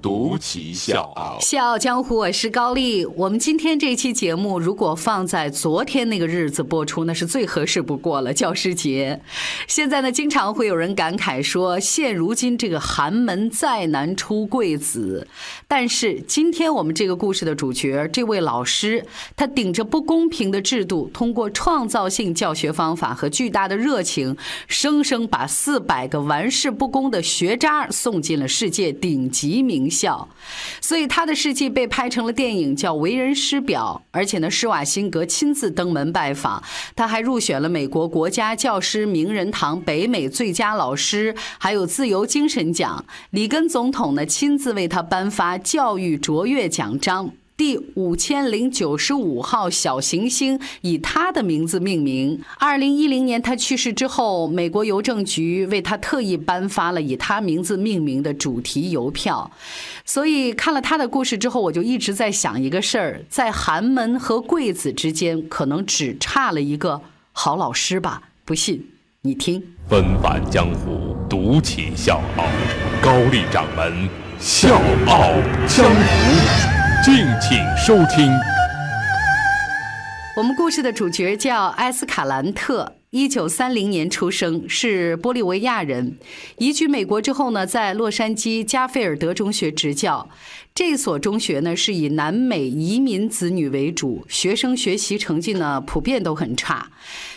独骑笑傲，笑傲江湖，我是高丽。我们今天这期节目，如果放在昨天那个日子播出，那是最合适不过了，教师节。现在呢，经常会有人感慨说，现如今这个寒门再难出贵子。但是今天我们这个故事的主角，这位老师，他顶着不公平的制度，通过创造性教学方法和巨大的热情，生生把四百个玩世不恭的学渣送进了世界顶级名。校，所以他的事迹被拍成了电影，叫《为人师表》，而且呢，施瓦辛格亲自登门拜访，他还入选了美国国家教师名人堂北美最佳老师，还有自由精神奖。里根总统呢，亲自为他颁发教育卓越奖章。第五千零九十五号小行星以他的名字命名。二零一零年他去世之后，美国邮政局为他特意颁发了以他名字命名的主题邮票。所以看了他的故事之后，我就一直在想一个事儿：在寒门和贵子之间，可能只差了一个好老师吧？不信你听。纷繁江湖，独起笑傲，高丽掌门笑傲江湖。敬请收听。我们故事的主角叫埃斯卡兰特，一九三零年出生，是玻利维亚人。移居美国之后呢，在洛杉矶加菲尔德中学执教。这所中学呢是以南美移民子女为主，学生学习成绩呢普遍都很差。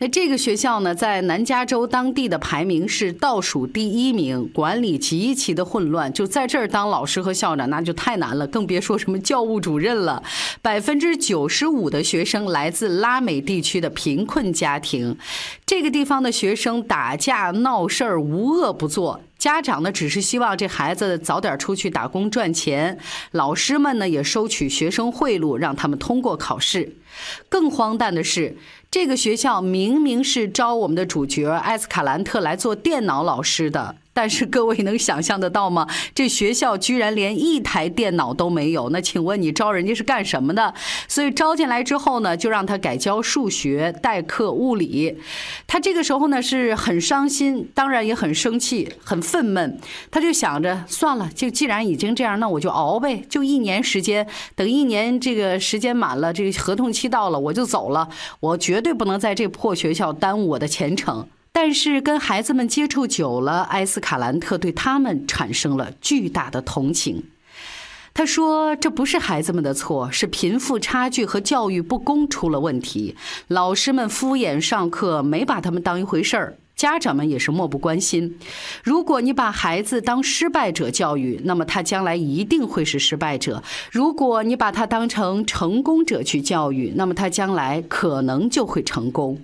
那这个学校呢在南加州当地的排名是倒数第一名，管理极其的混乱。就在这儿当老师和校长那就太难了，更别说什么教务主任了。百分之九十五的学生来自拉美地区的贫困家庭，这个地方的学生打架闹事儿无恶不作。家长呢，只是希望这孩子早点出去打工赚钱；老师们呢，也收取学生贿赂，让他们通过考试。更荒诞的是，这个学校明明是招我们的主角艾斯卡兰特来做电脑老师的。但是各位能想象得到吗？这学校居然连一台电脑都没有。那请问你招人家是干什么的？所以招进来之后呢，就让他改教数学、代课物理。他这个时候呢是很伤心，当然也很生气、很愤懑。他就想着，算了，就既然已经这样，那我就熬呗。就一年时间，等一年这个时间满了，这个合同期到了，我就走了。我绝对不能在这破学校耽误我的前程。但是跟孩子们接触久了，埃斯卡兰特对他们产生了巨大的同情。他说：“这不是孩子们的错，是贫富差距和教育不公出了问题。老师们敷衍上课，没把他们当一回事儿；家长们也是漠不关心。如果你把孩子当失败者教育，那么他将来一定会是失败者；如果你把他当成成功者去教育，那么他将来可能就会成功。”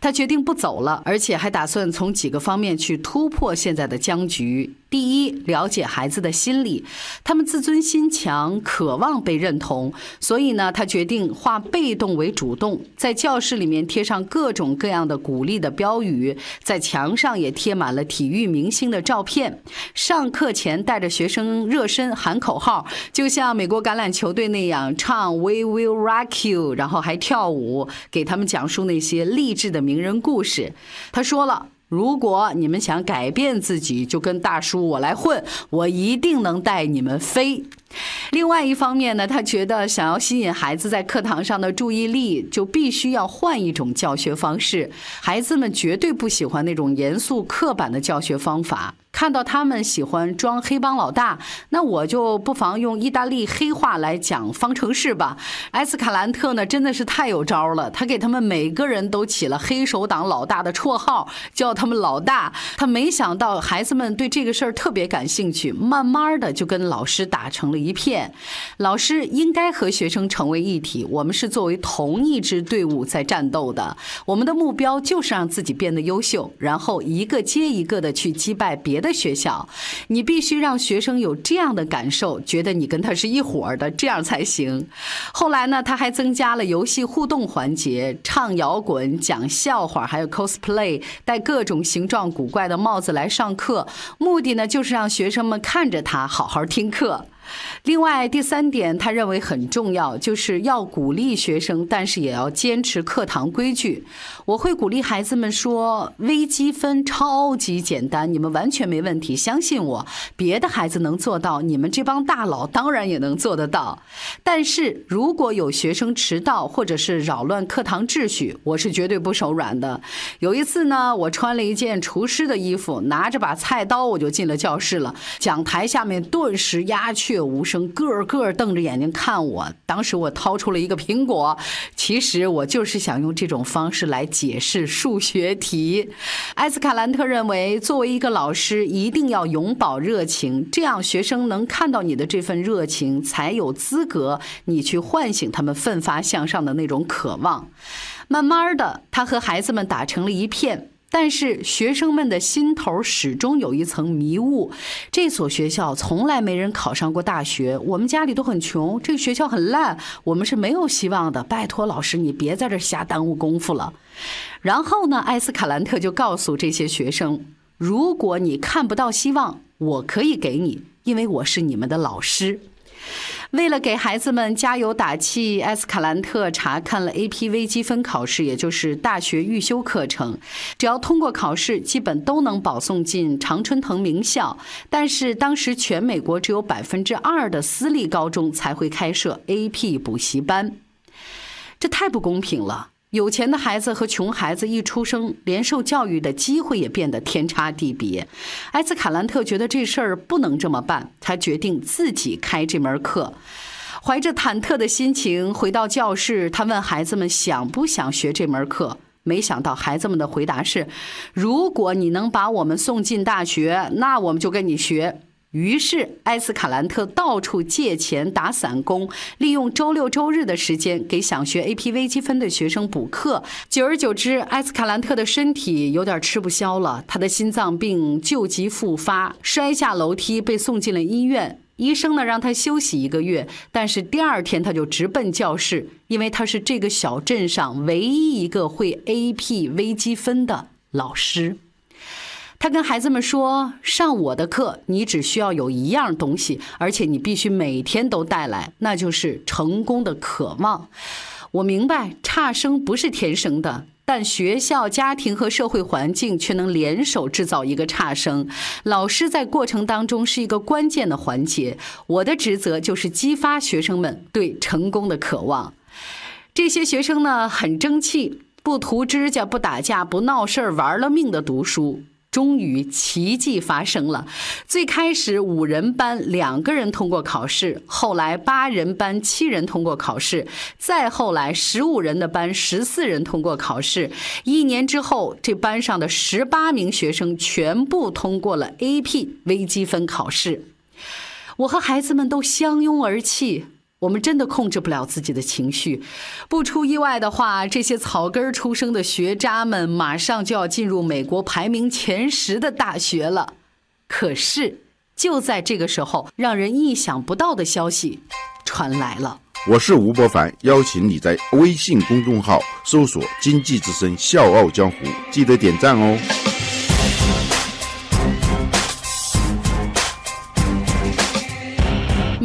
他决定不走了，而且还打算从几个方面去突破现在的僵局。第一，了解孩子的心理，他们自尊心强，渴望被认同，所以呢，他决定化被动为主动，在教室里面贴上各种各样的鼓励的标语，在墙上也贴满了体育明星的照片。上课前带着学生热身喊口号，就像美国橄榄球队那样唱 "We will rock you"，然后还跳舞，给他们讲述那些励志的名人故事。他说了。如果你们想改变自己，就跟大叔我来混，我一定能带你们飞。另外一方面呢，他觉得想要吸引孩子在课堂上的注意力，就必须要换一种教学方式。孩子们绝对不喜欢那种严肃刻板的教学方法。看到他们喜欢装黑帮老大，那我就不妨用意大利黑话来讲方程式吧。埃斯卡兰特呢，真的是太有招了，他给他们每个人都起了黑手党老大的绰号，叫他们老大。他没想到孩子们对这个事儿特别感兴趣，慢慢的就跟老师打成了一片。老师应该和学生成为一体，我们是作为同一支队伍在战斗的。我们的目标就是让自己变得优秀，然后一个接一个的去击败别。的学校，你必须让学生有这样的感受，觉得你跟他是一伙儿的，这样才行。后来呢，他还增加了游戏互动环节，唱摇滚、讲笑话，还有 cosplay，戴各种形状古怪的帽子来上课。目的呢，就是让学生们看着他好好听课。另外，第三点，他认为很重要，就是要鼓励学生，但是也要坚持课堂规矩。我会鼓励孩子们说，微积分超级简单，你们完全没问题，相信我。别的孩子能做到，你们这帮大佬当然也能做得到。但是如果有学生迟到或者是扰乱课堂秩序，我是绝对不手软的。有一次呢，我穿了一件厨师的衣服，拿着把菜刀，我就进了教室了。讲台下面顿时鸦雀无声。个个瞪着眼睛看我，当时我掏出了一个苹果，其实我就是想用这种方式来解释数学题。埃斯卡兰特认为，作为一个老师，一定要永葆热情，这样学生能看到你的这份热情，才有资格你去唤醒他们奋发向上的那种渴望。慢慢的，他和孩子们打成了一片。但是学生们的心头始终有一层迷雾，这所学校从来没人考上过大学，我们家里都很穷，这个学校很烂，我们是没有希望的。拜托老师，你别在这瞎耽误功夫了。然后呢，艾斯卡兰特就告诉这些学生，如果你看不到希望，我可以给你，因为我是你们的老师。为了给孩子们加油打气，埃斯卡兰特查看了 AP 微积分考试，也就是大学预修课程。只要通过考试，基本都能保送进常春藤名校。但是当时全美国只有百分之二的私立高中才会开设 AP 补习班，这太不公平了。有钱的孩子和穷孩子一出生，连受教育的机会也变得天差地别。埃斯卡兰特觉得这事儿不能这么办，他决定自己开这门课。怀着忐忑的心情回到教室，他问孩子们想不想学这门课。没想到孩子们的回答是：如果你能把我们送进大学，那我们就跟你学。于是，埃斯卡兰特到处借钱打散工，利用周六周日的时间给想学 AP 微积分的学生补课。久而久之，埃斯卡兰特的身体有点吃不消了，他的心脏病旧疾复发，摔下楼梯被送进了医院。医生呢让他休息一个月，但是第二天他就直奔教室，因为他是这个小镇上唯一一个会 AP 微积分的老师。他跟孩子们说：“上我的课，你只需要有一样东西，而且你必须每天都带来，那就是成功的渴望。我明白差生不是天生的，但学校、家庭和社会环境却能联手制造一个差生。老师在过程当中是一个关键的环节。我的职责就是激发学生们对成功的渴望。这些学生呢，很争气，不涂指甲，不打架，不闹事儿，玩了命的读书。”终于奇迹发生了。最开始五人班两个人通过考试，后来八人班七人通过考试，再后来十五人的班十四人通过考试。一年之后，这班上的十八名学生全部通过了 AP 微积分考试。我和孩子们都相拥而泣。我们真的控制不了自己的情绪，不出意外的话，这些草根出生的学渣们马上就要进入美国排名前十的大学了。可是，就在这个时候，让人意想不到的消息传来了。我是吴伯凡，邀请你在微信公众号搜索“经济之声笑傲江湖”，记得点赞哦。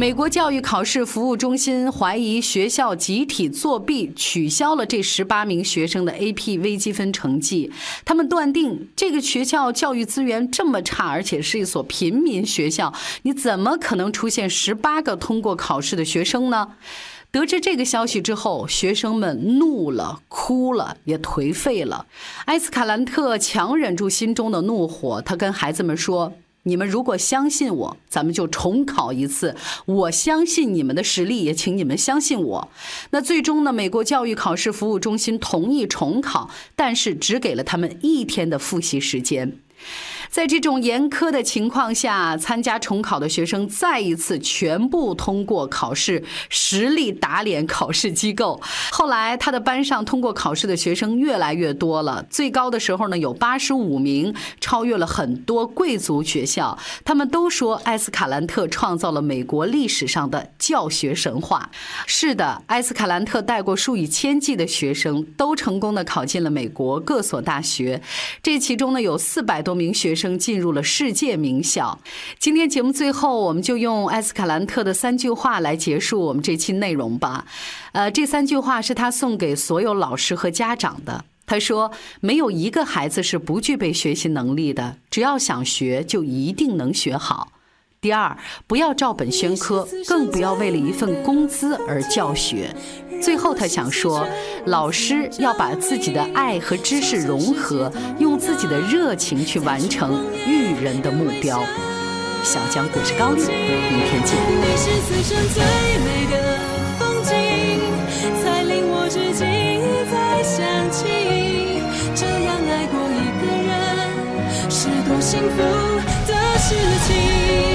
美国教育考试服务中心怀疑学校集体作弊，取消了这十八名学生的 AP 微积分成绩。他们断定这个学校教育资源这么差，而且是一所平民学校，你怎么可能出现十八个通过考试的学生呢？得知这个消息之后，学生们怒了、哭了，也颓废了。埃斯卡兰特强忍住心中的怒火，他跟孩子们说。你们如果相信我，咱们就重考一次。我相信你们的实力，也请你们相信我。那最终呢？美国教育考试服务中心同意重考，但是只给了他们一天的复习时间。在这种严苛的情况下，参加重考的学生再一次全部通过考试，实力打脸考试机构。后来，他的班上通过考试的学生越来越多了，最高的时候呢有八十五名，超越了很多贵族学校。他们都说埃斯卡兰特创造了美国历史上的教学神话。是的，埃斯卡兰特带过数以千计的学生，都成功的考进了美国各所大学。这其中呢有四百多名学生。生进入了世界名校。今天节目最后，我们就用埃斯卡兰特的三句话来结束我们这期内容吧。呃，这三句话是他送给所有老师和家长的。他说：“没有一个孩子是不具备学习能力的，只要想学，就一定能学好。”第二，不要照本宣科，更不要为了一份工资而教学。最后，他想说，老师要把自己的爱和知识融合，用自己的热情去完成育人的目标。小江故事高丽，明天见。幸福的事情。